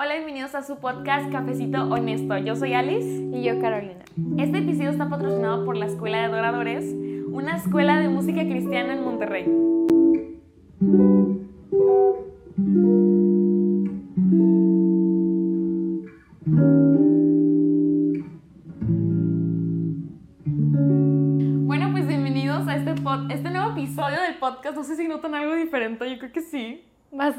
Hola, bienvenidos a su podcast Cafecito Honesto. Yo soy Alice. Y yo, Carolina. Este episodio está patrocinado por la Escuela de Adoradores, una escuela de música cristiana en Monterrey.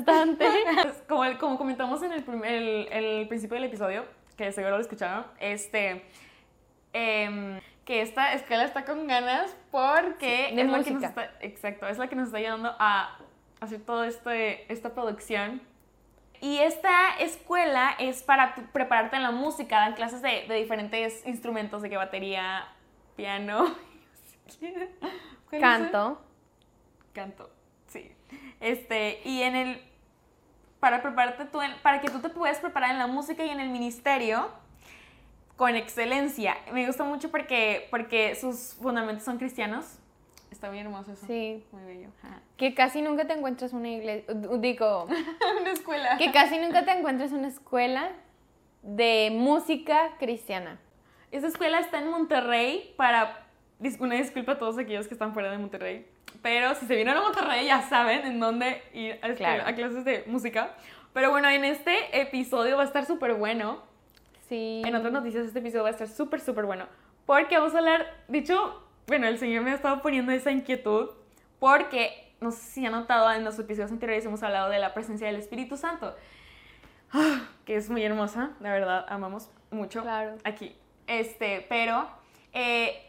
Bastante. Como, el- como comentamos en el, prim- el- el principio del episodio, que seguro lo escucharon, este, em, que esta escuela está con ganas porque Sí, de es la que nos está, exacto, es la que nos está ayudando a hacer toda este, esta producción. Y esta escuela es para tu- prepararte en la música, dan clases de, de diferentes instrumentos, de que batería, piano. Canto. canto, sí. Este, y en el, para prepararte tú, en- para que tú te puedas preparar en la música y en el ministerio con excelencia. Me gusta mucho porque, porque sus fundamentos son cristianos. Está bien hermoso eso. Sí. Muy bello. ajá. Que casi nunca te encuentras una iglesia. Digo, Una escuela. que casi nunca te encuentras una escuela de música cristiana. Esa escuela está en Monterrey para... Una disculpa a todos aquellos que están fuera de Monterrey. Pero si se vienen a Monterrey ya saben en dónde ir a, este- Claro. a clases de música. Pero bueno, en este episodio va a estar súper bueno. Sí. En otras noticias este episodio va a estar súper, súper bueno. Porque vamos a hablar, de hecho, bueno, el Señor me ha estado poniendo esa inquietud porque, no sé si han notado, en los episodios anteriores hemos hablado de la presencia del Espíritu Santo, Ah, que es muy hermosa, la verdad, amamos mucho Claro. aquí. Este, pero eh,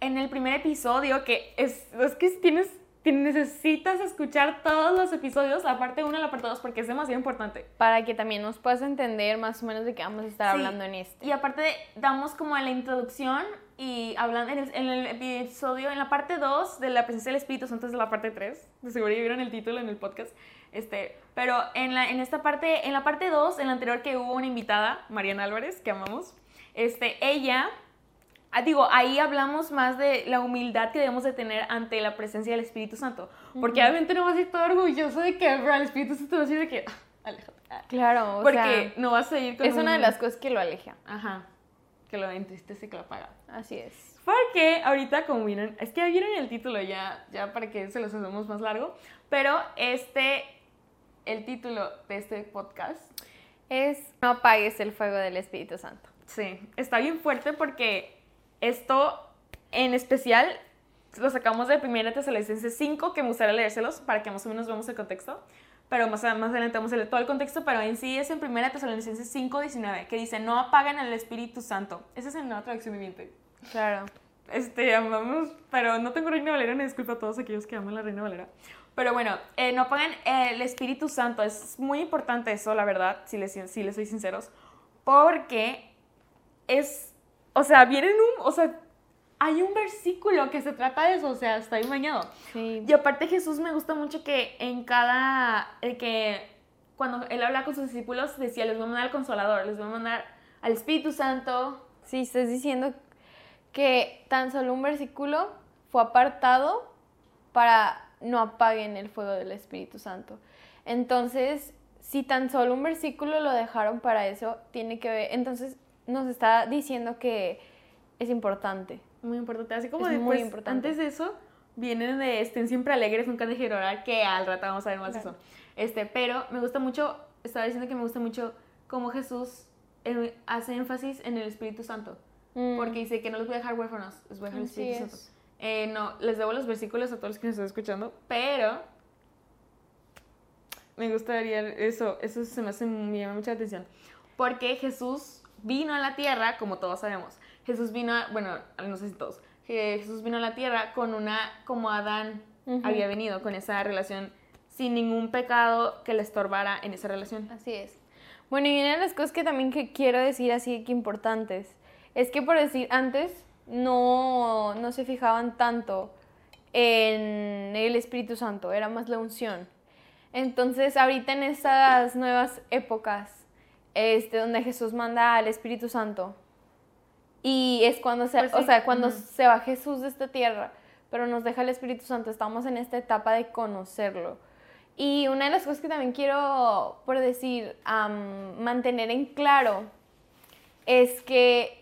en el primer episodio, que es, es que tienes, necesitas escuchar todos los episodios, la parte 1 y la parte 2, porque es demasiado importante. Para que también nos puedas entender más o menos de qué vamos a estar Sí, hablando en este. Y aparte damos como la introducción y hablan en el, en el episodio, en la parte 2 de la presencia del Espíritu Santo es la parte 3. De seguro ya vieron el título en el podcast. Este, pero en, la, en esta parte, en la parte 2, en la anterior que hubo una invitada, Mariana Álvarez, que amamos, este, ella, digo, ahí hablamos más de la humildad que debemos de tener ante la presencia del Espíritu Santo. Porque obviamente no vas a ir todo orgulloso de que bro, el Espíritu Santo va a decir de que, "Ah, aléjate. ah". Claro, o Porque sea, no vas a ir con es una de las cosas que lo aleja. Ajá. Que lo entristece, que lo apaga. Así es. Porque ahorita, como vieron, es que ya vieron el título ya, ya para que se los hacemos más largo. Pero este, el título de este podcast, Es no apagues el fuego del Espíritu Santo. sí, está bien fuerte porque esto en especial lo sacamos de Primera Tesalonicenses 5, que me gustaría leérselos para que más o menos veamos el contexto. Pero más, más adelante vamos a leer todo el contexto, pero en sí es en Primera Tesalonicenses 5, 19, que dice, no apaguen el Espíritu Santo. Esa es en la traducción viviente. Claro. Este, amamos, pero no tengo Reina Valera, me disculpa a todos aquellos que aman la Reina Valera. Pero bueno, eh, no apaguen el Espíritu Santo, es muy importante eso, la verdad, si les, si les soy sinceros, porque es, o sea, vienen un, o sea, hay un versículo que se trata de eso, o sea, está bien bañado. Sí. Y aparte Jesús me gusta mucho que en cada, el que cuando él habla con sus discípulos decía, les voy a mandar al Consolador, les voy a mandar al Espíritu Santo, Sí, estás diciendo que tan solo un versículo fue apartado para no apaguen el fuego del Espíritu Santo. Entonces, si tan solo un versículo lo dejaron para eso, tiene que ver, entonces nos está diciendo que es importante. Muy importante. Así como Es después, muy importante. antes de eso, vienen de estén siempre alegres, nunca de llorar, que al rato vamos a ver más Claro. eso. Este, pero me gusta mucho, estaba diciendo que me gusta mucho cómo Jesús eh, hace énfasis en el Espíritu Santo. Mm, Porque dice que no los voy a dejar huérfanos, les voy a dejar el Espíritu es. Santo. Eh, no, les debo los versículos a todos los que nos están escuchando, pero me gustaría eso, eso se me hace, me llama mucha atención. Porque Jesús vino a la tierra, como todos sabemos. Jesús vino, a- bueno, no sé si todos, Jesús vino a la tierra con una, como Adán había venido, con esa relación, sin ningún pecado que le estorbara en esa relación. Así es. Bueno, y una de las cosas que también que quiero decir así que importantes es que por decir antes no, no se fijaban tanto en el Espíritu Santo, era más la unción. Entonces, ahorita en estas nuevas épocas, este, donde Jesús manda al Espíritu Santo, y es cuando se, Pues sí, o sea, cuando se va Jesús de esta tierra, pero nos deja el Espíritu Santo, estamos en esta etapa de conocerlo. Y una de las cosas que también quiero, por decir, mantener en claro es que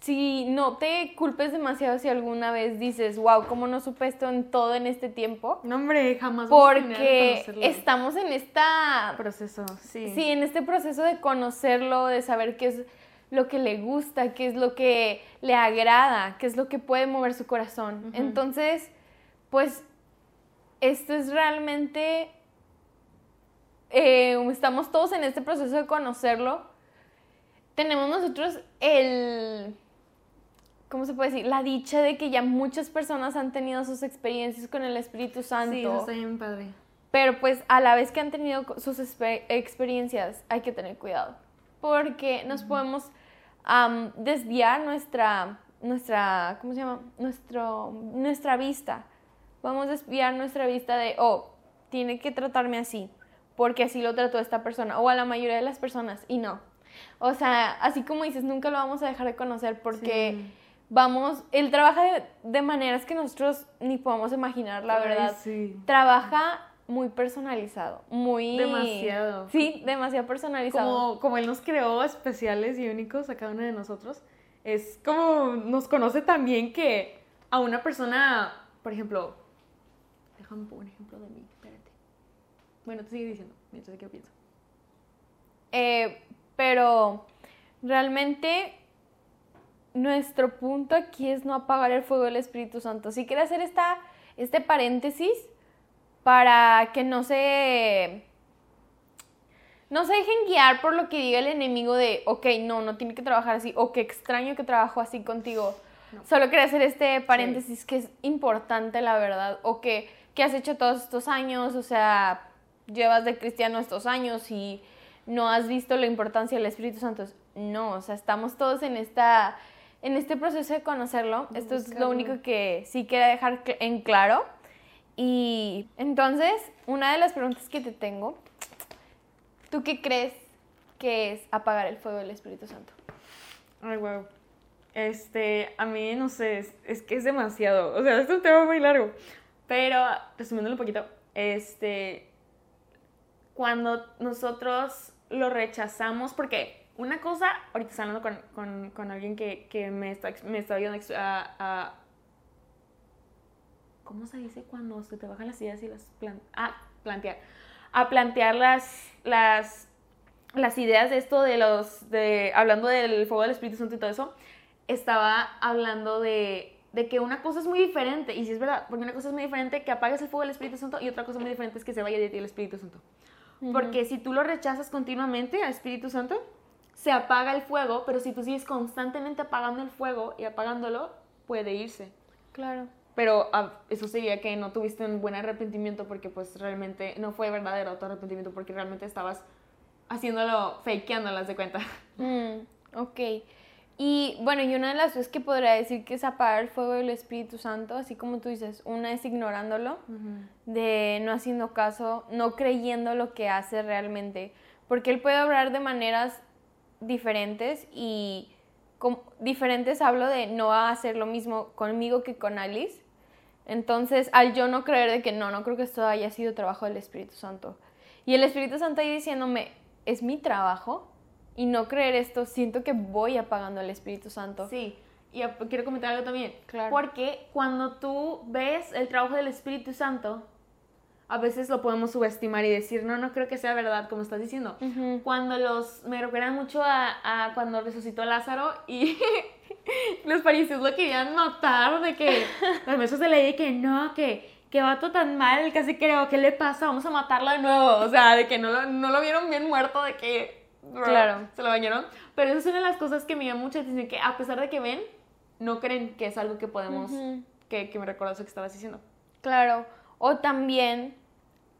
si no te culpes demasiado si alguna vez dices, wow, ¿cómo no supe esto en todo en este tiempo? No, hombre, jamás. Porque estamos en esta... Proceso, sí. Sí, en este proceso de conocerlo, de saber qué es lo que le gusta, qué es lo que le agrada, qué es lo que puede mover su corazón. Entonces, pues, esto es realmente... Eh, estamos todos en este proceso de conocerlo. Tenemos nosotros el ¿cómo se puede decir? La dicha de que ya muchas personas han tenido sus experiencias con el Espíritu Santo. Sí, eso está bien padre. Pero pues a la vez que han tenido sus experiencias hay que tener cuidado. Porque nos podemos desviar nuestra, nuestra, ¿cómo se llama? Nuestro, nuestra vista. Vamos a desviar nuestra vista de, oh, tiene que tratarme así, porque así lo trató esta persona, o a la mayoría de las personas, y no. O sea, así como dices, nunca lo vamos a dejar de conocer porque vamos, él trabaja de, maneras que nosotros ni podemos imaginar, la verdad. Sí. Trabaja muy personalizado, muy... Demasiado. Sí, demasiado personalizado. Como, como él nos creó especiales y únicos a cada uno de nosotros, es como nos conoce también que a una persona, por ejemplo, déjame un ejemplo de mí, espérate. Bueno, te sigue diciendo, mientras qué pienso. Eh, pero realmente nuestro punto aquí es no apagar el fuego del Espíritu Santo. Si quiere hacer esta, este paréntesis para que no se, no se dejen guiar por lo que diga el enemigo de, ok, no, no tiene que trabajar así, o que extraño que trabajo así contigo. Solo quería hacer este paréntesis que es importante, la verdad, o que, que has hecho todos estos años, o sea, llevas de cristiano estos años y no has visto la importancia del Espíritu Santo. No, o sea, estamos todos en esta en este proceso de conocerlo, esto es lo único que sí quiero dejar en claro. Y entonces, una de las preguntas que te tengo, ¿tú qué crees que es apagar el fuego del Espíritu Santo? Ay, wow. Este, a mí no sé, es, que es demasiado. O sea, es un tema muy largo. Pero, resumiéndolo un poquito, este, cuando nosotros lo rechazamos, porque una cosa, ahorita estoy hablando con, con, alguien que, que, me, está, me está ayudando a, ¿Cómo se dice cuando se te bajan las ideas y las plan, ah, plantear? A plantear las, las, las ideas de esto de los... De, hablando del fuego del Espíritu Santo y todo eso, estaba hablando de, de que una cosa es muy diferente, y si es verdad, porque una cosa es muy diferente que apagues el fuego del Espíritu Santo y otra cosa muy diferente es que se vaya de ti el Espíritu Santo. Porque si tú lo rechazas continuamente al Espíritu Santo, se apaga el fuego, pero si tú sigues constantemente apagando el fuego y apagándolo, puede irse. Claro. Pero ah, eso sería que no tuviste un buen arrepentimiento porque pues realmente no fue verdadero tu arrepentimiento porque realmente estabas haciéndolo, fakeándolas de cuenta. Mm, ok. Y bueno, y una de las cosas que podría decir que es apagar el fuego del Espíritu Santo, así como tú dices, una es ignorándolo, de no haciendo caso, no creyendo lo que hace realmente, porque él puede obrar de maneras diferentes y con diferentes hablo de no va a hacer lo mismo conmigo que con Alice. Entonces, al yo no creer de que no, no creo que esto haya sido trabajo del Espíritu Santo. Y el Espíritu Santo ahí diciéndome, es mi trabajo y no creer esto, siento que voy apagando al Espíritu Santo. Sí, y quiero comentar algo también. Claro. Porque cuando tú ves el trabajo del Espíritu Santo, a veces lo podemos subestimar y decir, no, no creo que sea verdad, como estás diciendo. Cuando los, me recuerdan mucho a, cuando resucitó Lázaro y los fariseos lo querían matar de que los meses de ley que no, que, que vato tan mal, casi creo, ¿qué le pasa? Vamos a matarlo de nuevo. O sea, de que no lo, no lo vieron bien muerto, de que claro. se lo bañaron. Pero eso es una de las cosas que me llama mucho atención, que a pesar de que ven, no creen que es algo que podemos, que, que me recuerdas lo que estabas diciendo. Claro. O también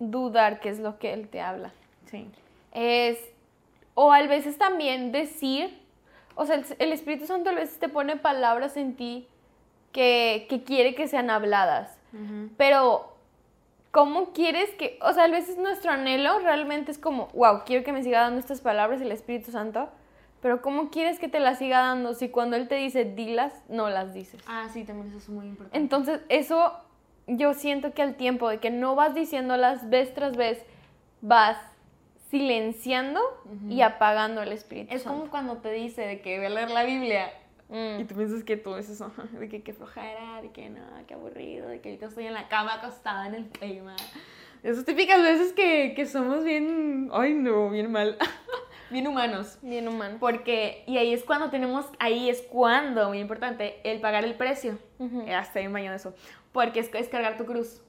dudar qué es lo que Él te habla. Sí. Es, o a veces también decir, o sea, el, Espíritu Santo a veces te pone palabras en ti que, que quiere que sean habladas. Pero, ¿cómo quieres que, o sea, a veces nuestro anhelo realmente es como, wow, quiero que me siga dando estas palabras el Espíritu Santo, pero ¿cómo quieres que te las siga dando si cuando Él te dice dilas, no las dices? Ah, sí, también eso es muy importante. Entonces, eso yo siento que al tiempo de que no vas diciéndolas vez tras vez, vas silenciando y apagando el Espíritu Es Santo. como cuando te dice de que voy a leer la Biblia Mm. y tú piensas que todo es eso, de que qué flojera, de que no, qué aburrido, de que ahorita estoy en la cama acostada en el tema. Esas típicas veces que, que somos bien, ay no, bien mal, bien humanos. Bien humano. Porque, y ahí es cuando tenemos, ahí es cuando, muy importante, el pagar el precio. Ujú. Eh, Hasta bien bañado eso. Porque es, es cargar tu cruz.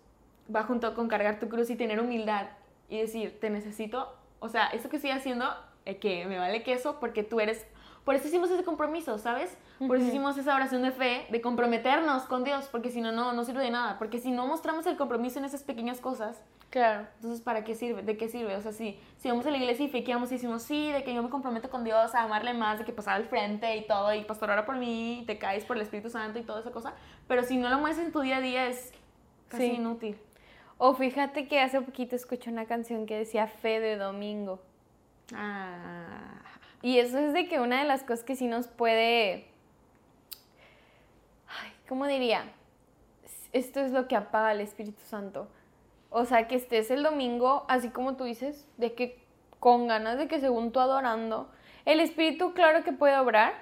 Va junto con cargar tu cruz y tener humildad. Y decir, te necesito. O sea, esto que estoy haciendo, eh, que me vale queso, porque tú eres. Por eso hicimos ese compromiso, ¿sabes? Por eso hicimos esa oración de fe, de comprometernos con Dios, porque si no, no, no sirve de nada. Porque si no mostramos el compromiso en esas pequeñas cosas, Claro. entonces, ¿para qué sirve? ¿De qué sirve? O sea, si, si vamos a la iglesia y fequeamos y decimos, sí, de que yo me comprometo con Dios a amarle más, de que pasar al frente y todo, y pastor ora por mí, y te caes por el Espíritu Santo y toda esa cosa, pero si no lo muestras en tu día a día es casi Sí. inútil. O fíjate que hace poquito escuché una canción que decía fe de domingo. Ah, Y eso es de que una de las cosas que sí nos puede... Ay, ¿Cómo diría? Esto es lo que apaga el Espíritu Santo. O sea, que estés el domingo, así como tú dices, de que con ganas de que según tú adorando, el Espíritu claro que puede obrar,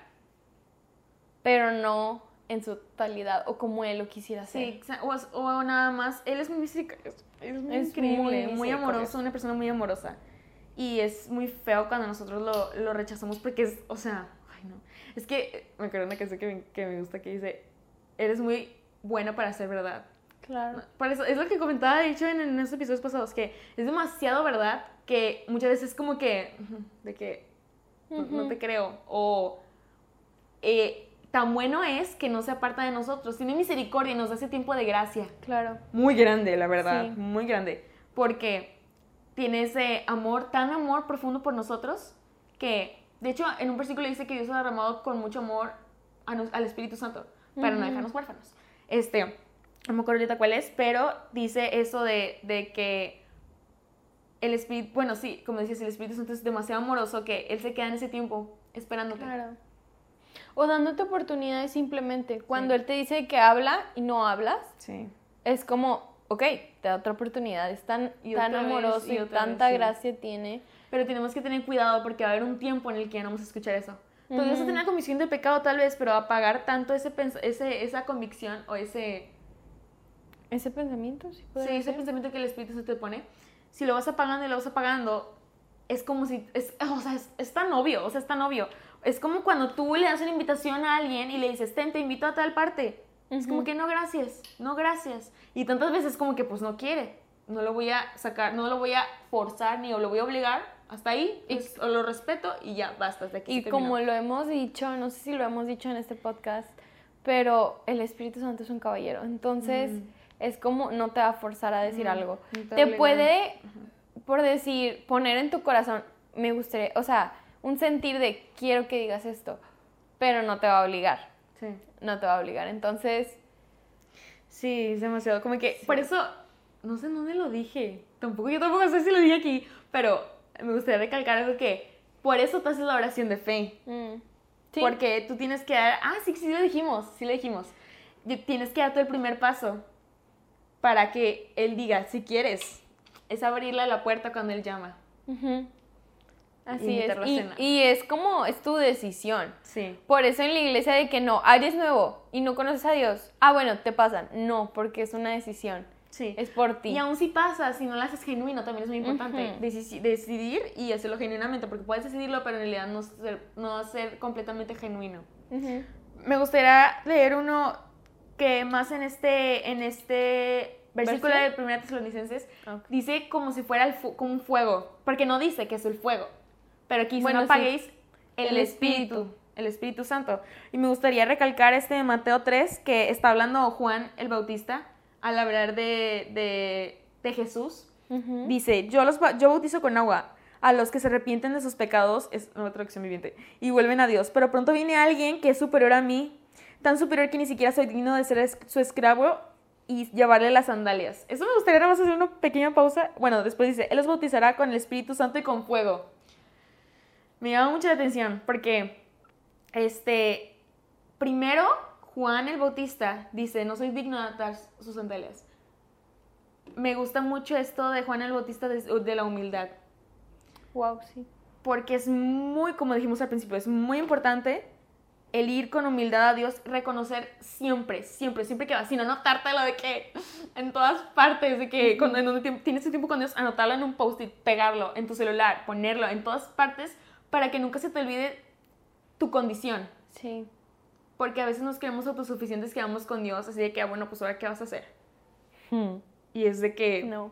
pero no en su totalidad o como Él lo quisiera sí, hacer. exa- o, o nada más, él es muy es muy Es increíble, muy amoroso, una persona muy amorosa. Y es muy feo cuando nosotros lo, lo rechazamos porque es, o sea, ay no. Es que me acuerdo una canción que me, que me gusta que dice, eres muy bueno para ser verdad. Claro. Por eso, es lo que comentaba, de hecho, en, en esos episodios pasados, que es demasiado verdad que muchas veces es como que, de que no, no te creo, o eh, tan bueno es que no se aparta de nosotros, tiene misericordia y nos da ese tiempo de gracia. Claro. Muy grande, la verdad, Sí. muy grande, porque tiene ese amor, tan amor profundo por nosotros, que, de hecho, en un versículo dice que Dios ha derramado con mucho amor a nos- al Espíritu Santo, para no Ujú. dejarnos huérfanos. Este, no me acuerdo ahorita cuál es, pero dice eso de, de que el Espíritu, bueno, sí, como decías, el Espíritu Santo es demasiado amoroso que Él se queda en ese tiempo esperándote. Claro. O dándote oportunidades simplemente. Cuando Él te dice que habla y no hablas, Sí. es como, ok, te da otra oportunidad. Es tan, Y tan otra vez, amoroso y y, otra vez, tanta sí. gracia tiene. Pero tenemos que tener cuidado porque va a haber un tiempo en el que ya no vamos a escuchar eso. Entonces vas a tener comisión de pecado tal vez, pero apagar tanto ese, ese esa convicción o ese, Ese pensamiento, sí, sí, podría ese ser. pensamiento que el Espíritu se te pone, si lo vas apagando y lo vas apagando, es como si, es, o sea, es, es tan obvio, o sea, es tan obvio. Es como cuando tú le das una invitación a alguien y le dices, ten, te invito a tal parte. Es como que no, gracias, no, gracias. Y tantas veces como que pues no quiere. No lo voy a sacar, no lo voy a forzar ni lo voy a obligar. Hasta ahí, pues, lo respeto y ya, basta, hasta aquí Y se como lo hemos dicho, no sé si lo hemos dicho en este podcast, pero el Espíritu Santo es un caballero. Entonces, Mm. Es como no te va a forzar a decir algo. no te puede, por decir, poner en tu corazón, me gustaría, o sea, un sentir de quiero que digas esto, pero no te va a obligar. Sí. No te va a obligar. Entonces, Sí, es demasiado. Como que, por eso, no sé dónde lo dije. Tampoco, yo tampoco sé si lo dije aquí, pero me gustaría recalcar algo que, por eso te haces la oración de fe. mm, sí. Porque tú tienes que dar, ah, sí, sí lo dijimos, sí lo dijimos. Tienes que dar tú el primer paso para que él diga, si quieres, es abrirle la puerta cuando él llama. Así es. Y, es como, es tu decisión. Sí. Por eso en la iglesia de que no, eres nuevo y no conoces a Dios. Ah, bueno, te pasan. No, porque es una decisión. Sí. Es por ti. Y aún si pasa, si no lo haces genuino, también es muy importante. Deci- decidir y hacerlo genuinamente, porque puedes decidirlo, pero en realidad no ser, no ser completamente genuino. Me gustaría leer uno que más en este, en este versículo ¿Versión? de 1 Tesalonicenses Ok. dice como si fuera el como un fuego, porque no dice que es el fuego, pero aquí Bueno, no sí. apaguéis el, El espíritu, Espíritu. el Espíritu Santo. Y me gustaría recalcar este de Mateo 3, que está hablando Juan el Bautista al hablar de, de, de Jesús. Dice, yo, los, yo bautizo con agua a los que se arrepienten de sus pecados, es una traducción viviente, y vuelven a Dios. Pero pronto viene alguien que es superior a mí, tan superior que ni siquiera soy digno de ser su esclavo y llevarle las sandalias. Eso me gustaría nada más hacer una pequeña pausa. Bueno, después dice, Él los bautizará con el Espíritu Santo y con fuego. Me llama mucha la atención porque, este, primero, Juan el Bautista dice, no soy digno de atar sus sandalias. me gusta mucho esto de Juan el Bautista de, de la humildad. Wow, sí. Porque es muy, como dijimos al principio, es muy importante el ir con humildad a Dios, reconocer siempre, siempre, siempre que vas, sin anotártelo de que en todas partes, de que cuando en donde tienes ese tiempo con Dios, anotarlo en un post-it, pegarlo en tu celular, ponerlo en todas partes para que nunca se te olvide tu condición. Sí. Porque a veces nos creemos autosuficientes que vamos con Dios, así de que, ah, bueno, pues ahora qué vas a hacer. Hmm. Y es de que... No.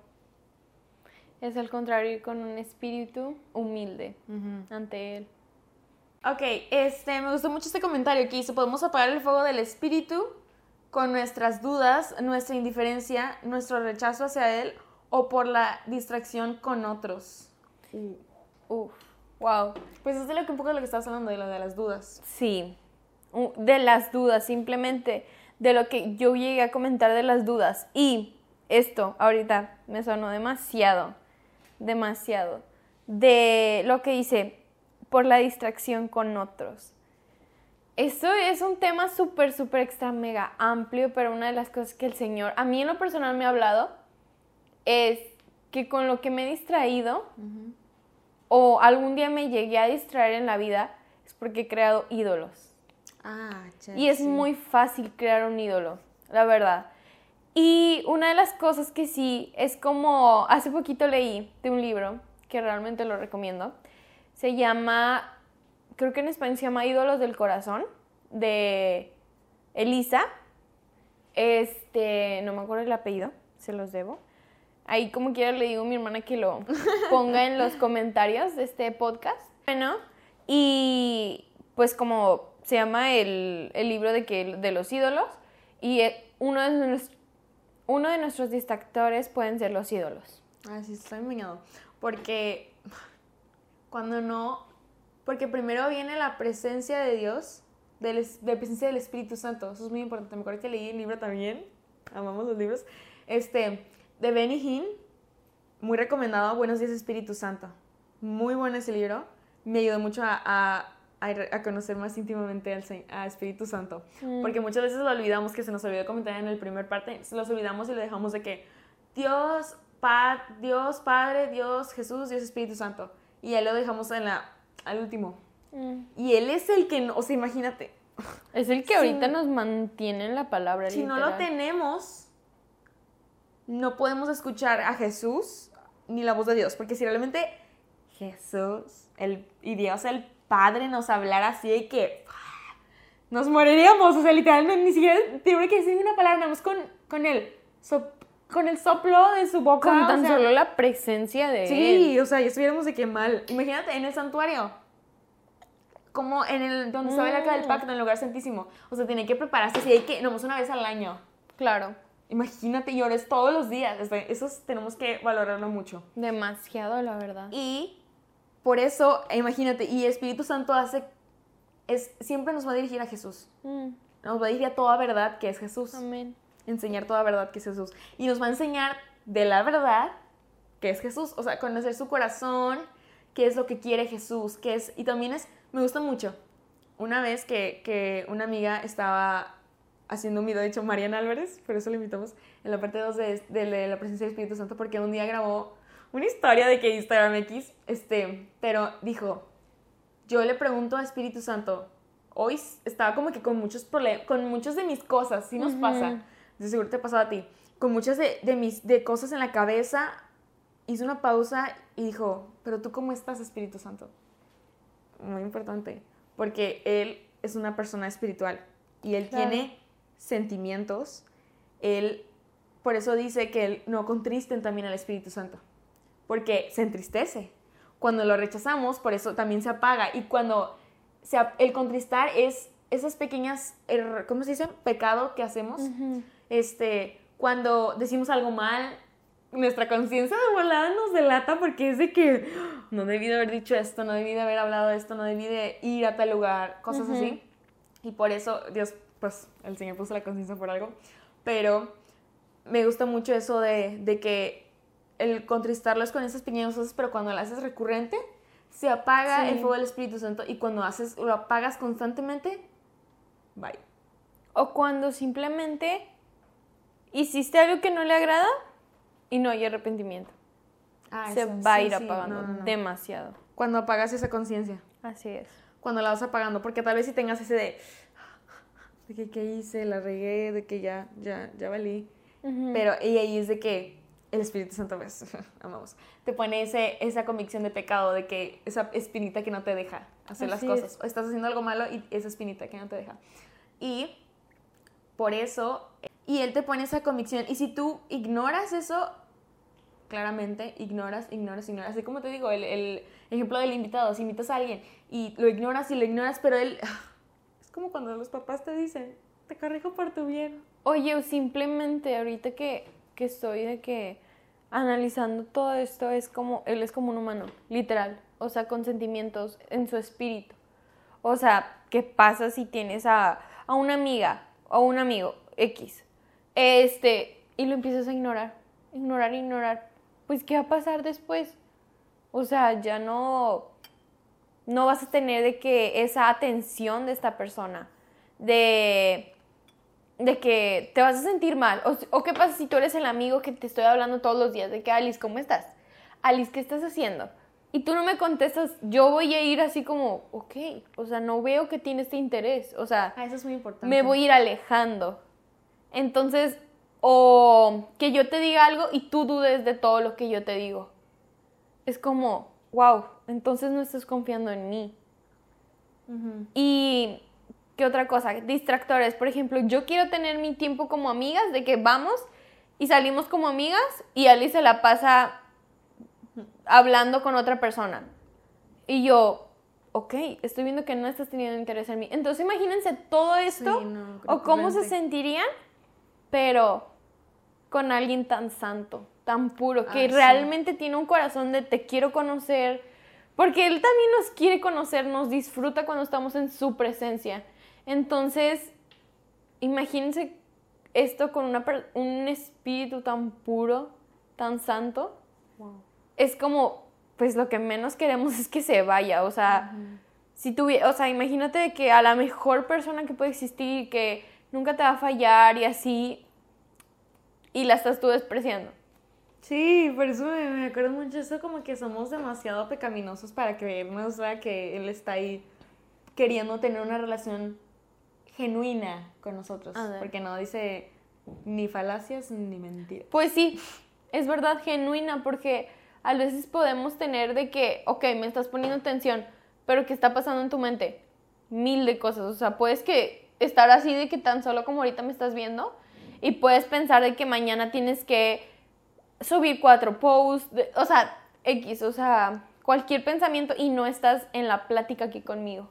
Es al contrario, ir con un espíritu humilde ante Él. Ok, este, me gustó mucho este comentario que hizo. Podemos apagar el fuego del espíritu con nuestras dudas, nuestra indiferencia, nuestro rechazo hacia él o por la distracción con otros. Uf. Wow. Pues es de lo que un poco de lo que estabas hablando, de lo de las dudas. Sí. De las dudas, simplemente de lo que yo llegué a comentar de las dudas. Y esto ahorita me sonó demasiado, demasiado. De lo que dice, por la distracción con otros. Esto es un tema súper, súper extra, mega amplio, pero una de las cosas que el Señor, a mí en lo personal me ha hablado, es que con lo que me he distraído, o algún día me llegué a distraer en la vida, es porque he creado ídolos. Ah, Y es muy fácil crear un ídolo, la verdad. Y una de las cosas que sí es como, hace poquito leí de un libro, que realmente lo recomiendo, se llama, creo que en español se llama Ídolos del Corazón, de Elisa. Este, no me acuerdo el apellido, se los debo. Ahí como quiera le digo a mi hermana que lo ponga en los comentarios de este podcast. Bueno, y pues como se llama el, el libro de, que, de los ídolos, y eh, uno de, nues- uno de nuestros distractores pueden ser los ídolos. Ah, sí, estoy engañado. Porque cuando no. Porque primero viene la presencia de Dios, de la presencia del Espíritu Santo. Eso es muy importante. Me acuerdo que leí el libro también. Amamos los libros. Este, de Benny Hinn. Muy recomendado. Buenos días, Espíritu Santo. Muy bueno ese libro. Me ayudó mucho a, a- a conocer más íntimamente al, a Espíritu Santo. Mm. Porque muchas veces lo olvidamos, que se nos olvidó comentar en el primer parte. Se los olvidamos y le dejamos de que Dios, pa, Dios Padre, Dios Jesús, Dios Espíritu Santo. Y ya lo dejamos en la, al último. Mm. Y Él es el que, no- o sea, imagínate, Es el que ahorita nos mantiene en la palabra. si no lo tenemos, no podemos escuchar a Jesús ni la voz de Dios. Porque si realmente Jesús el, y Dios el Padre nos hablara así de que ¡ah! nos moriríamos. O sea, literalmente ni siquiera tiene que decir una palabra, nada más con, con el sop- con el soplo de su boca. Con o tan sea, solo la presencia de él. Sí, o sea, ya estuviéramos de que mal. Imagínate en el santuario. Como en el donde estaba el arca del Mm. pacto, en el lugar santísimo. O sea, tiene que prepararse así, hay que, nomás una vez al año. Claro. Imagínate, llores todos los días. Este, Eso es- tenemos que valorarlo mucho. Demasiado, la verdad. Y por eso, imagínate, y Espíritu Santo hace, es, siempre nos va a dirigir a Jesús. Mm, Nos va a dirigir a toda verdad que es Jesús. amén. Enseñar toda verdad que es Jesús. Y nos va a enseñar de la verdad que es Jesús. O sea, conocer su corazón, qué es lo que quiere Jesús, qué es... Y también es, me gusta mucho. Una vez que, que una amiga estaba haciendo un video, de hecho, Mariana Álvarez, por eso le invitamos, en la parte 2 de, de, de la presencia del Espíritu Santo, porque un día grabó una historia de que Instagram X, este, pero dijo, yo le pregunto a Espíritu Santo, hoy estaba como que con muchos problemas, con muchas de mis cosas, sí nos Ujú. pasa, de seguro te pasó a ti, con muchas de, de mis de cosas en la cabeza, hizo una pausa y dijo, pero tú cómo estás, Espíritu Santo? Muy importante, porque él es una persona espiritual y él Claro. tiene sentimientos, él, por eso dice que él no contristen también al Espíritu Santo, porque se entristece. Cuando lo rechazamos, por eso también se apaga. Y cuando se, el contristar es esas pequeñas, err- ¿cómo se dice? Pecado que hacemos. Ujú. Este, cuando decimos algo mal, nuestra conciencia de volada nos delata porque es de que "Ah, no debí de haber dicho esto, no debí de haber hablado de esto, no debí de ir a tal lugar, cosas Ujú. así. Y por eso Dios, pues el Señor puso la conciencia por algo. Pero me gusta mucho eso de, de que el contristarlo es con esas pequeñas cosas, pero cuando lo haces recurrente, se apaga Sí. el fuego del Espíritu Santo y cuando haces, lo apagas constantemente, bye. O cuando simplemente hiciste algo que no le agrada y no hay arrepentimiento. Ah, Se eso, va a sí, ir sí, apagando no, no, no. demasiado. Cuando apagas esa conciencia. Así es. Cuando la vas apagando. Porque tal vez si tengas ese de. De que qué hice, la regué, de que ya, ya, ya valí. Ujú. Pero y ahí es de que el Espíritu Santo, ves, amamos, te pone ese, esa convicción de pecado, de que esa espinita que no te deja hacer Así las cosas. O estás haciendo algo malo y esa espinita que no te deja. Y por eso, y Él te pone esa convicción. Y si tú ignoras eso, claramente, ignoras, ignoras, ignoras. Así como te digo, el, el ejemplo del invitado, si invitas a alguien y lo ignoras y lo ignoras, pero Él... Es como cuando los papás te dicen, te corrijo por tu bien. Oye, simplemente ahorita que, que estoy de que analizando todo esto, es como, él es como un humano, literal. O sea, con sentimientos en su espíritu. O sea, ¿qué pasa si tienes a, a una amiga o un amigo X? Este, y lo empiezas a ignorar, ignorar, ignorar. Pues, ¿qué va a pasar después? O sea, ya no, no vas a tener de que esa atención de esta persona, de de que te vas a sentir mal. O, o, qué pasa si tú eres el amigo que te estoy hablando todos los días de que, Alice, ¿cómo estás? Alice, ¿qué estás haciendo? Y tú no me contestas, yo voy a ir así como, ok, o sea, no veo que tiene este interés, o sea, Ah, eso es muy importante. me voy a ir alejando. Entonces, o que yo te diga algo y tú dudes de todo lo que yo te digo. Es como, wow, entonces no estás confiando en mí. Ujú. Y ¿qué otra cosa? Distractores. Por ejemplo, yo quiero tener mi tiempo como amigas, de que vamos y salimos como amigas y Ali se la pasa hablando con otra persona. Y yo, ok, estoy viendo que no estás teniendo interés en mí. Entonces imagínense todo esto Sí, no, o cómo se sentirían, pero con alguien tan santo, tan puro, que sí. realmente tiene un corazón de te quiero conocer, porque Él también nos quiere conocer, nos disfruta cuando estamos en su presencia. Entonces, imagínense esto con una, un espíritu tan puro, tan santo. Wow. Es como, pues lo que menos queremos es que se vaya, o sea, si tuvi- o sea, imagínate que a la mejor persona que puede existir, que nunca te va a fallar y así, y la estás tú despreciando. Sí, por eso me, me acuerdo mucho eso, como que somos demasiado pecaminosos para que Él nos vea que Él está ahí queriendo tener una relación genuina con nosotros. Porque no dice ni falacias ni mentiras. Pues sí, es verdad genuina, porque a veces podemos tener de que, ok, me estás poniendo atención, pero ¿qué está pasando en tu mente? Mil de cosas, o sea, puedes que estar así de que tan solo como ahorita me estás viendo y puedes pensar de que mañana tienes que subir cuatro posts, de- o sea, X, o sea, cualquier pensamiento y no estás en la plática aquí conmigo.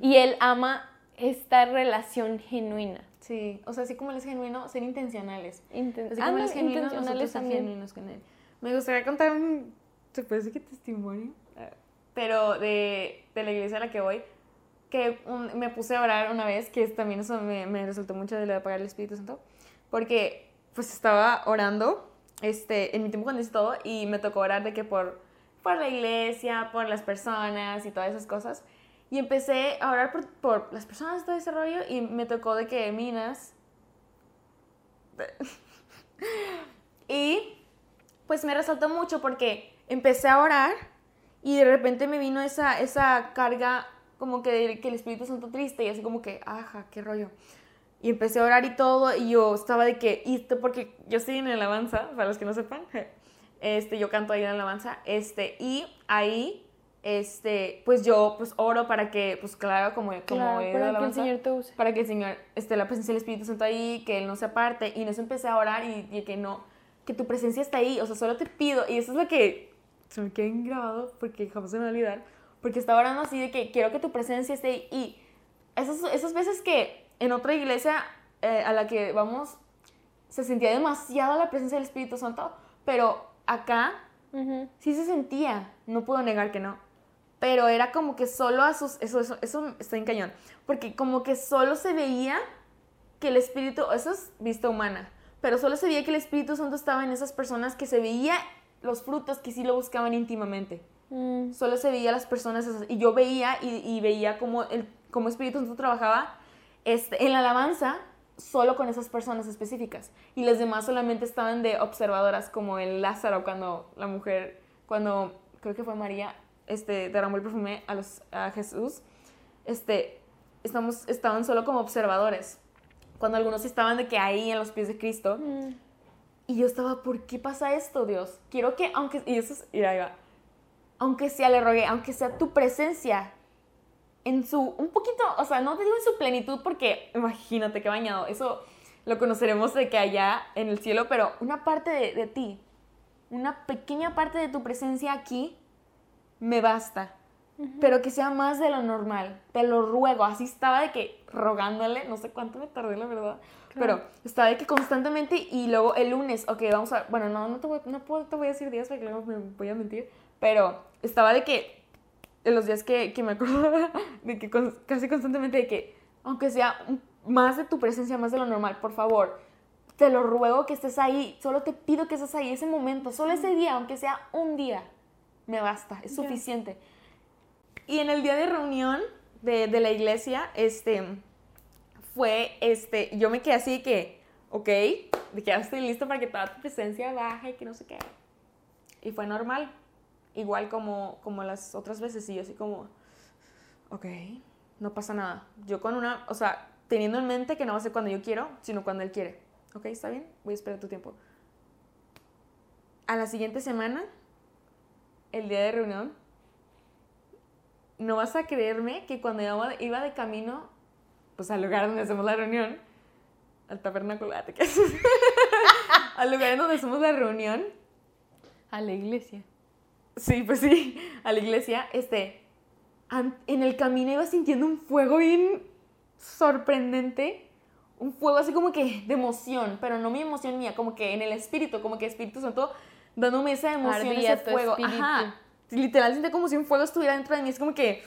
Y él ama esta relación genuina. Sí, o sea, así como Él es genuino, ser intencionales. Inten- Así como Él es genuino, nosotros ser también. genuinos con Él. Me gustaría contar un, se puede decir que testimonio, pero de, de la iglesia a la que voy, que un- me puse a orar una vez, que también eso me, me resultó mucho de lo de apagar el Espíritu Santo, porque pues estaba orando este, en mi tiempo cuando hice todo y me tocó orar de que por, por la iglesia, por las personas y todas esas cosas. Y empecé a orar por, por las personas, todo ese rollo, y me tocó de que Minas... y pues me resaltó mucho porque empecé a orar y de repente me vino esa, esa carga como que, que el Espíritu Santo triste y así como que, ajá, qué rollo. Y empecé a orar y todo y yo estaba de que, y porque yo estoy en la alabanza, para los que no sepan, este, yo canto ahí en la alabanza, este, y ahí, este, pues yo pues oro para que, pues claro, como, como Claro, la para que el alabanza, Señor te use. para que el Señor esté la presencia del Espíritu Santo ahí, que Él no se aparte. Y en eso empecé a orar y, y que no, que tu presencia está ahí, o sea, solo te pido. Y eso es lo que se me queda grabado porque jamás se me va a olvidar. Porque estaba orando así de que quiero que tu presencia esté ahí. Y esas, esas veces que en otra iglesia eh, a la que vamos se sentía demasiado la presencia del Espíritu Santo, pero acá Ujú. sí se sentía, no puedo negar que no. Pero era como que solo a sus. Eso, eso, eso está en cañón. Porque como que solo se veía que el Espíritu. Eso es vista humana. Pero solo se veía que el Espíritu Santo estaba en esas personas que se veía los frutos que sí lo buscaban íntimamente. Mm, Solo se veía las personas esas. Y yo veía y, y veía cómo el cómo Espíritu Santo trabajaba este, en la alabanza. solo con esas personas específicas. Y las demás solamente estaban de observadoras, como el Lázaro cuando la mujer, cuando creo que fue María, este, derramó el perfume a, los, a Jesús, este, estamos, estaban solo como observadores. Cuando algunos estaban de que ahí en los pies de Cristo. Mm. Y yo estaba, ¿por qué pasa esto, Dios? Quiero que, aunque, y eso es, ahí va. aunque sea, le rogué, aunque sea tu presencia en su, un poquito, o sea, no te digo en su plenitud porque imagínate que bañado, eso lo conoceremos de que allá en el cielo, pero una parte de, de ti, una pequeña parte de tu presencia aquí, me basta. Pero que sea más de lo normal, te lo ruego. Así estaba de que rogándole, no sé cuánto me tardé, la verdad. Pero estaba de que constantemente y luego el lunes, ok, vamos a. Bueno, no, no te voy, no puedo, te voy a decir días porque luego me voy a mentir. Pero estaba de que. En los días que, que me acordaba, de que con- casi constantemente, de que, aunque sea más de tu presencia, más de lo normal, por favor, te lo ruego que estés ahí. Solo te pido que estés ahí ese momento, solo ese día, aunque sea un día. Me basta, es suficiente. Y en el día de reunión de, de la iglesia, este, fue, este, yo me quedé así de que, ok, de que ya estoy listo para que toda tu presencia baje y que no sé qué. Y fue normal, igual como, como las otras veces, y yo así como, ok, no pasa nada. Yo con una, o sea, teniendo en mente que no va a ser cuando yo quiero, sino cuando él quiere. Ok, está bien, voy a esperar tu tiempo. A la siguiente semana, el día de reunión, no vas a creerme que cuando iba de, camino, pues al lugar donde hacemos la reunión, al tabernáculo, ah, al lugar donde hacemos la reunión, A la iglesia. Sí, pues sí, a la iglesia, este, en el camino iba sintiendo un fuego bien sorprendente, un fuego así como que de emoción, pero no mi emoción mía, como que en el espíritu, como que Espíritu Santo dándome esa emoción, Ardía ese fuego. espíritu. Ajá. Literal como si un fuego estuviera dentro de mí, es como que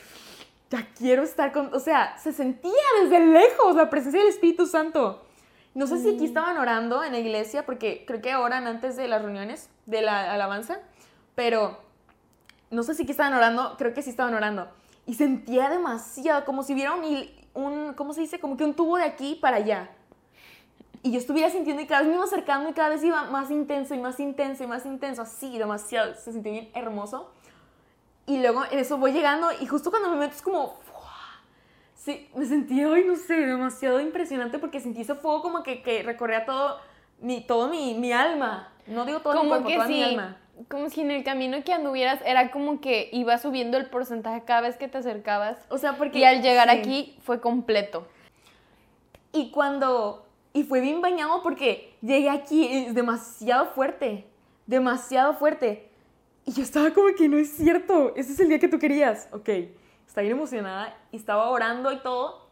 ya quiero estar con, o sea, se sentía desde lejos la presencia del Espíritu Santo. No sé si aquí estaban orando en la iglesia, porque creo que oran antes de las reuniones, de la alabanza, pero no sé si aquí estaban orando, creo que sí estaban orando. Y sentía demasiado, como si hubiera un, un, ¿cómo se dice? Como que un tubo de aquí para allá. Y yo estuviera sintiendo y cada vez me iba acercando y cada vez iba más intenso y más intenso y más intenso, así, demasiado. Se sintió bien hermoso. Y luego en eso voy llegando y justo cuando me meto es como... ¡fua! Sí, me sentí, ay, no sé, demasiado impresionante porque sentí ese fuego como que, que recorría todo, mi, todo mi, mi alma. No digo todo mi Como cuerpo, que toda mi sí, alma. Como si en el camino que anduvieras era como que iba subiendo el porcentaje cada vez que te acercabas. O sea, porque... Y al llegar sí. aquí fue completo. Y cuando... Y fue bien bañado porque llegué aquí, es demasiado fuerte, demasiado fuerte. Y yo estaba como que no es cierto, ese es el día que tú querías. Ok, estaba bien emocionada y estaba orando y todo.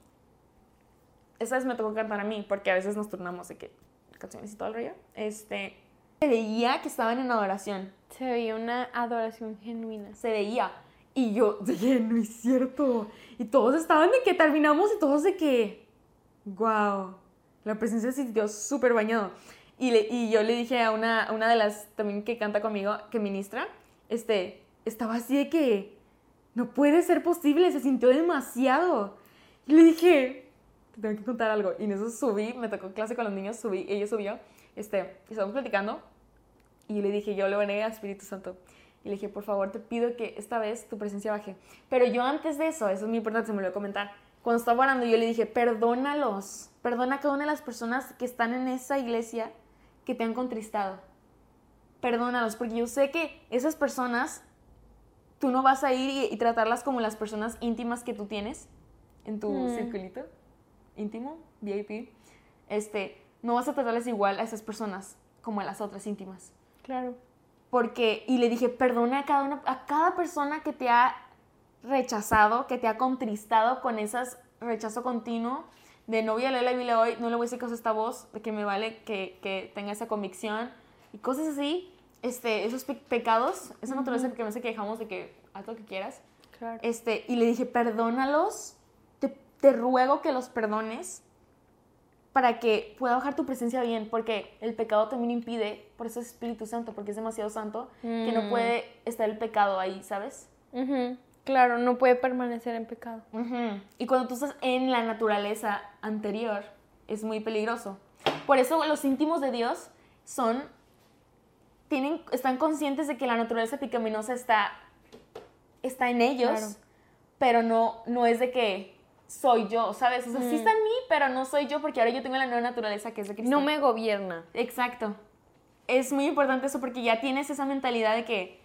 Esa vez me tocó cantar a mí, porque a veces nos turnamos de que canciones y todo el rollo. Este, se veía que estaban en adoración, Se veía una adoración genuina. se veía. Y yo dije, no es cierto. Y todos estaban de que terminamos y todos de que, wow, la presencia se sintió súper bañado. Y, le- y yo le dije a una, a una de las también que canta conmigo, que ministra, este, estaba así de que, no puede ser posible, se sintió demasiado. Y le dije, te tengo que contar algo. Y en eso subí, me tocó clase con los niños, subí, ella subió, este, y estábamos platicando. Y le dije, yo le voy a Espíritu Santo. Y le dije, por favor, te pido que esta vez tu presencia baje. Pero yo antes de eso, eso es muy importante, se me olvidó comentar. Cuando estaba orando, yo le dije, perdónalos. Perdona a cada una de las personas que están en esa iglesia que te han contristado. Perdónalos, porque yo sé que esas personas, tú no vas a ir y, y tratarlas como las personas íntimas que tú tienes en tu Mm. circulito íntimo, VIP. Este, no vas a tratarlas igual a esas personas como a las otras íntimas Claro. porque y le dije perdona a cada una a cada persona que te ha rechazado que te ha contristado con esas rechazo continuo de no voy a leer la Biblia hoy no le voy a decir cosas a esta voz de que me vale que, que tenga esa convicción y cosas así este esos pe- pecados esa naturaleza que me hace que dejamos de que haz lo que quieras Claro. este y le dije perdónalos te, te ruego que los perdones para que pueda bajar tu presencia bien, porque el pecado también impide, por eso es Espíritu Santo, porque es demasiado santo, que no Mm. puede estar el pecado ahí, ¿sabes? Claro, no puede permanecer en pecado. Y cuando tú estás en la naturaleza anterior, es muy peligroso. Por eso los íntimos de Dios son, tienen, están conscientes de que la naturaleza pecaminosa está, está en ellos, Claro. pero no, no es de que soy yo, ¿sabes? O sea, sí está en mí, pero no soy yo porque ahora yo tengo la nueva naturaleza que es de Cristo. No me gobierna. Exacto. Es muy importante eso porque ya tienes esa mentalidad de que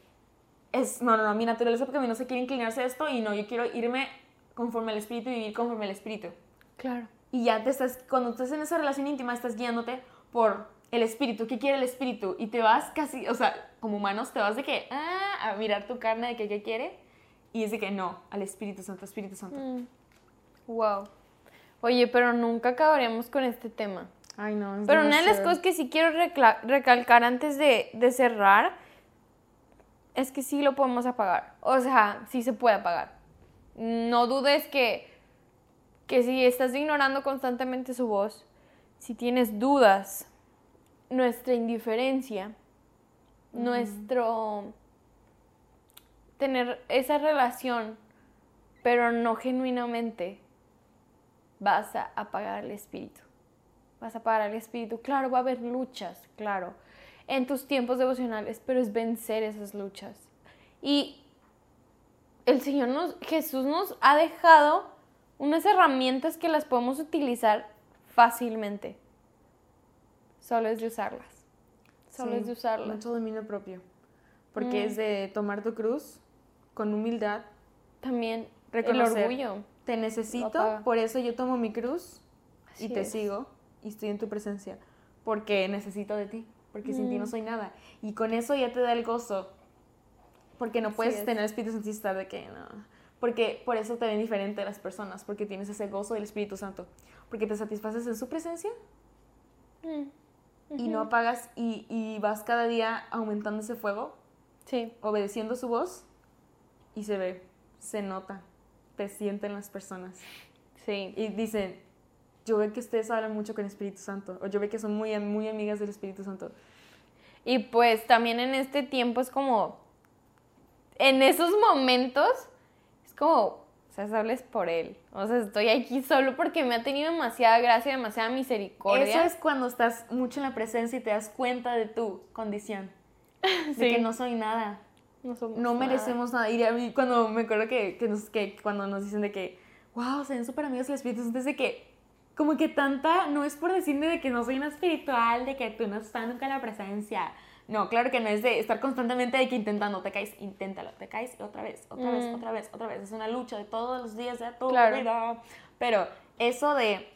es, no, no, no, mi naturaleza pecaminosa quiere inclinarse a esto y no, yo quiero irme conforme al Espíritu y vivir conforme al Espíritu. Claro. Y ya te estás, cuando estás en esa relación íntima, estás guiándote por el Espíritu, ¿qué quiere el Espíritu? Y te vas casi, o sea, como humanos, te vas de que, ah, a mirar tu carne de que qué quiere. Y es de que no, al Espíritu Santo, Espíritu Santo. Wow. Oye, pero nunca acabaremos con este tema. Ay, no. es Pero una de las cosas que sí quiero recalcar antes de, de cerrar es que sí lo podemos apagar. O sea, sí se puede apagar. No dudes que, que si estás ignorando constantemente su voz, si tienes dudas, nuestra indiferencia, nuestro tener esa relación, pero no genuinamente, vas a apagar el espíritu vas a pagar al espíritu. Claro, va a haber luchas, claro, en tus tiempos devocionales, pero es vencer esas luchas. Y el Señor nos, Jesús nos ha dejado unas herramientas que las podemos utilizar fácilmente. Solo es de usarlas. Solo Sí, es de usarlas. Mucho dominio propio. Porque Mm. es de tomar tu cruz con humildad, También Reconocer. el orgullo. Te necesito, apaga. por eso yo tomo mi cruz y Así te es. sigo y estoy en tu presencia, porque necesito de ti, porque sin ti no Mm. soy nada. Y con eso ya te da el gozo, porque no puedes es. tener Espíritu Santo y estar de que no. Porque por eso te ven diferente las personas, porque tienes ese gozo del Espíritu Santo, porque te satisfaces en su presencia Mm. y no apagas y, y vas cada día aumentando ese fuego Sí. obedeciendo su voz y se ve, se nota, te sienten las personas. Sí. Y dicen, yo veo que ustedes hablan mucho con el Espíritu Santo, o yo veo que son muy, muy amigas del Espíritu Santo. Y pues también en este tiempo es como, en esos momentos, es como, o sea, hables por él. O sea, estoy aquí solo porque me ha tenido demasiada gracia, demasiada misericordia. Eso es cuando estás mucho en la presencia y te das cuenta de tu condición, de Sí. que no soy nada. No, no nada. merecemos nada. Y a mí cuando me acuerdo que, que, nos, que cuando nos dicen de que, wow, se ven súper amigos del Espíritu Santo, es de que, como que tanta, no es por decirme de que no soy una espiritual, de que tú no estás nunca en la presencia. No, claro que no es de estar constantemente de que intentando, te caes, inténtalo, te caes y otra vez, otra vez, Mm. otra vez, otra vez. Es una lucha de todos los días de tu Claro. vida. Pero eso de,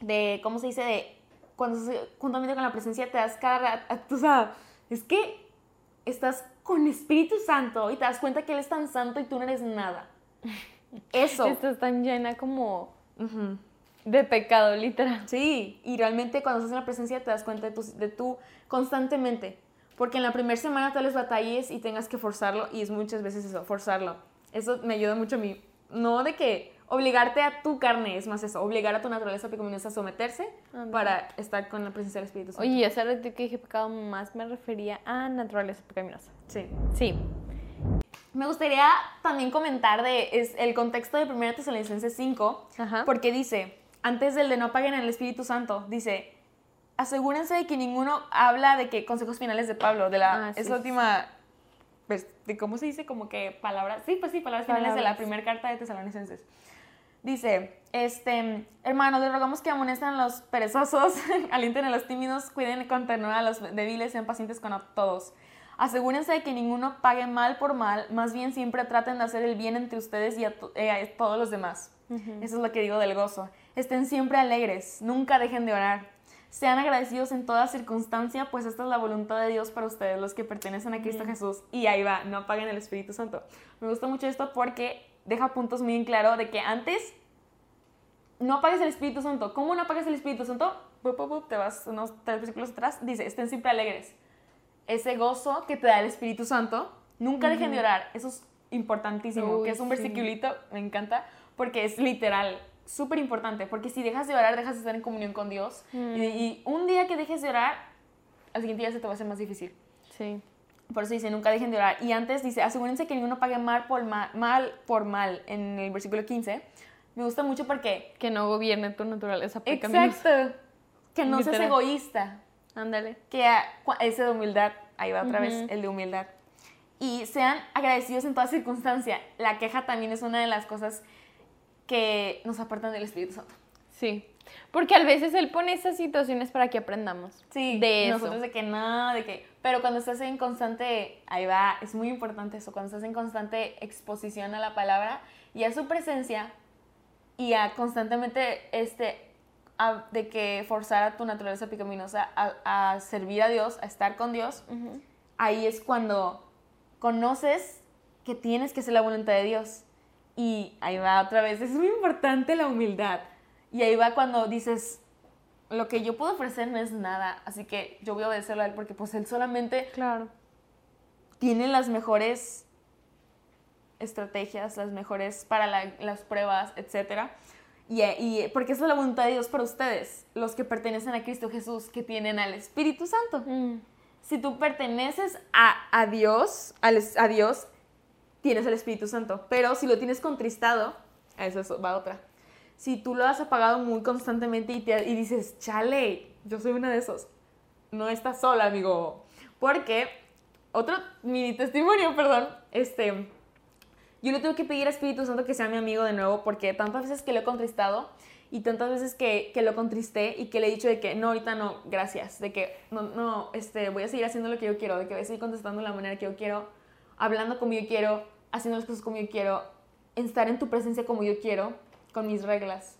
de, ¿cómo se dice? De cuando juntamente con la presencia te das cada o sea, es que estás con Espíritu Santo y te das cuenta que Él es tan santo y tú no eres nada. Eso. Estás tan llena como de pecado, literal. Sí, y realmente cuando estás en la presencia te das cuenta de tu, de tu constantemente. Porque en la primera semana tal vez batalles y tengas que forzarlo, y es muchas veces eso, forzarlo. Eso me ayuda mucho a mí. No de que obligarte a tu carne, es más eso, obligar a tu naturaleza pecaminosa a someterse para estar con la presencia del Espíritu Santo. Oye, hace rato que dije pecado más me refería a naturaleza pecaminosa. Sí. Sí. Me gustaría también comentar de es el contexto de 1 Tesalonicenses 5, Ajá. porque dice, antes del de no apaguen el Espíritu Santo, dice, asegúrense de que ninguno habla de que consejos finales de Pablo, de la Ah, sí, es la sí. última, pues, de cómo se dice, como que palabras, sí, pues sí, palabras finales de la Palabras. primera carta de Tesalonicenses. Dice, este, hermanos, les rogamos que amonesten a los perezosos, alienten a los tímidos, cuiden con ternura a los débiles, sean pacientes con todos. Asegúrense de que ninguno pague mal por mal, más bien siempre traten de hacer el bien entre ustedes y a, to- eh, a todos los demás. Eso es lo que digo del gozo. Estén siempre alegres, nunca dejen de orar. Sean agradecidos en toda circunstancia, pues esta es la voluntad de Dios para ustedes, los que pertenecen a Cristo Jesús. Y ahí va, no apaguen el Espíritu Santo. Me gusta mucho esto porque deja puntos muy en claro de que antes no apagues el Espíritu Santo. ¿Cómo no apagues el Espíritu Santo? Te vas unos tres versículos atrás. Dice, estén siempre alegres. Ese gozo que te da el Espíritu Santo, nunca dejen de orar. Eso es importantísimo. Uy, que es un sí. versiculito, me encanta, porque es literal, súper importante. Porque si dejas de orar, dejas de estar en comunión con Dios. Y, y un día que dejes de orar, al siguiente día se te va a hacer más difícil. Sí. Por eso dice, nunca dejen de orar. Y antes dice, asegúrense que ninguno pague mal por mal, mal por mal. En el versículo 15, Me gusta mucho porque... Que no gobierne tu naturaleza pecaminosa. Exacto. Que no seas Literal. egoísta. Ándale. Que ese de humildad, ahí va otra vez Ujú. el de humildad. Y sean agradecidos en toda circunstancia. La queja también es una de las cosas que nos apartan del Espíritu Santo. Sí. Porque a veces él pone esas situaciones para que aprendamos. Sí, De eso. nosotros de que no, de que... Pero cuando estás en constante, ahí va, es muy importante eso, cuando estás en constante exposición a la palabra y a su presencia y a constantemente, este, a- de que forzar a tu naturaleza pecaminosa a, a servir a Dios, a estar con Dios, Ujú. ahí es cuando conoces que tienes que hacer la voluntad de Dios. Y ahí va otra vez, es muy importante la humildad. Y ahí va cuando dices, lo que yo puedo ofrecer no es nada, así que yo voy a obedecerlo a Él porque pues Él solamente Claro. tiene las mejores estrategias, las mejores para la- las pruebas, etc. Y, y porque esa es la voluntad de Dios para ustedes, los que pertenecen a Cristo Jesús, que tienen al Espíritu Santo Mm. si tú perteneces a, a Dios, al- a Dios, tienes el Espíritu Santo. Pero si lo tienes contristado, a eso es- va otra. Si tú lo has apagado muy constantemente y, te, y dices, chale, yo soy una de esos, no estás sola, amigo. Porque, otro mini testimonio, perdón, este, yo le tengo que pedir al Espíritu Santo que sea mi amigo de nuevo porque tantas veces que lo he contristado y tantas veces que, que lo contristé y que le he dicho de que no, ahorita no, gracias, de que no, no, este, voy a seguir haciendo lo que yo quiero, de que voy a seguir contestando de la manera que yo quiero, hablando como yo quiero, haciendo las cosas como yo quiero, estar en tu presencia como yo quiero, con mis reglas,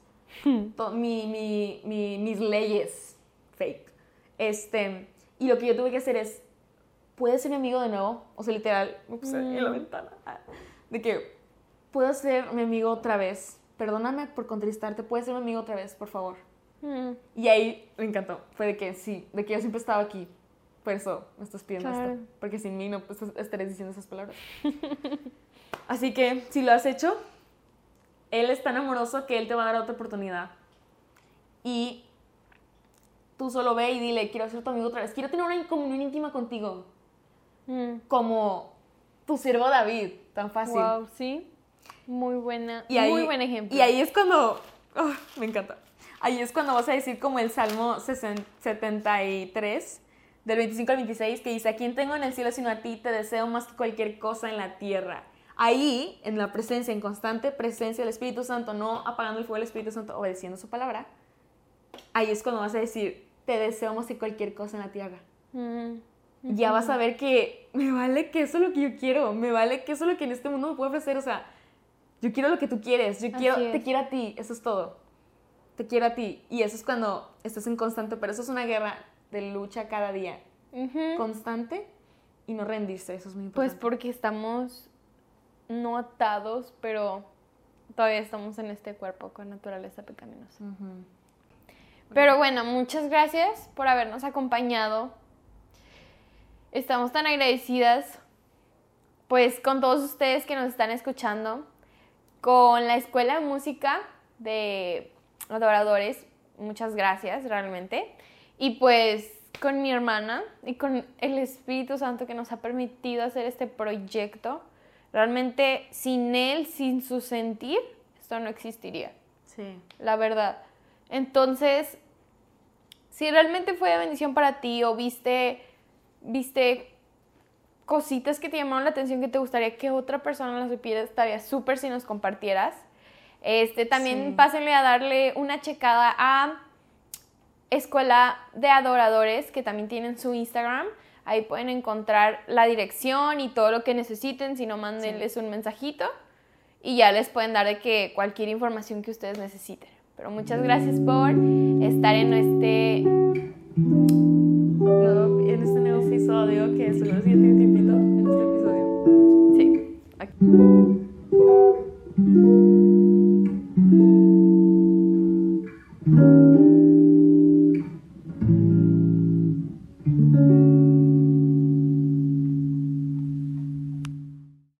to- mi, mi- mi- mis leyes fake. Este, y lo que yo tuve que hacer es, ¿puedes ser mi amigo de nuevo? O sea, literal, me puse en la Mm. ventana. De que, ¿puedo ser mi amigo otra vez? Perdóname por contristarte, ¿puedes ser mi amigo otra vez, por favor? Mm. Y ahí me encantó. Fue de que sí, de que yo siempre estaba aquí. Por eso me estás pidiendo Claro. esto. Porque sin mí no pues, estarías diciendo esas palabras. Así que, si lo has hecho, Él es tan amoroso que Él te va a dar otra oportunidad. Y tú solo ve y dile, quiero ser tu amigo otra vez. Quiero tener una comunión íntima contigo. Mm. Como tu siervo David. Tan fácil. Wow, sí. Muy buena. Y ahí- muy buen ejemplo. Y ahí es cuando. ah, me encanta. Ahí es cuando vas a decir como el Salmo 60 73, del 25 al 26, que dice: A quien tengo en el cielo sino a ti, te deseo más que cualquier cosa en la tierra. Ahí, en la presencia, en constante presencia del Espíritu Santo, no apagando el fuego del Espíritu Santo, obedeciendo su palabra, ahí es cuando vas a decir: Te deseo más que cualquier cosa en la tierra. Mm. Ya vas a ver que me vale que eso es lo que yo quiero, me vale que eso es lo que en este mundo me puede ofrecer, o sea, yo quiero lo que tú quieres, yo Así quiero, es. te quiero a ti, eso es todo. Te quiero a ti. Y eso es cuando estás en constante, pero eso es una guerra de lucha cada día. Constante y no rendirse, eso es muy Pues importante. porque estamos no atados, pero todavía estamos en este cuerpo con naturaleza pecaminosa. Ujú. Pero bueno, muchas gracias por habernos acompañado. Estamos tan agradecidas pues con todos ustedes que nos están escuchando, con la Escuela de Música de Adoradores, muchas gracias realmente. Y pues con mi hermana y con el Espíritu Santo que nos ha permitido hacer este proyecto. Realmente sin él, sin su sentir, esto no existiría Sí. la verdad. Entonces, si realmente fue de bendición para ti o viste, viste cositas que te llamaron la atención que te gustaría que otra persona las supiera, estaría súper si nos compartieras. Este, también Sí. pásenle a darle una checada a Escuela de Adoradores, que también tienen su Instagram. Ahí pueden encontrar la dirección y todo lo que necesiten, si no, mándenles un mensajito y ya les pueden dar de que cualquier información que ustedes necesiten. Pero muchas gracias por estar en este episodio, que solo siente un tipito en este episodio. Sí, aquí.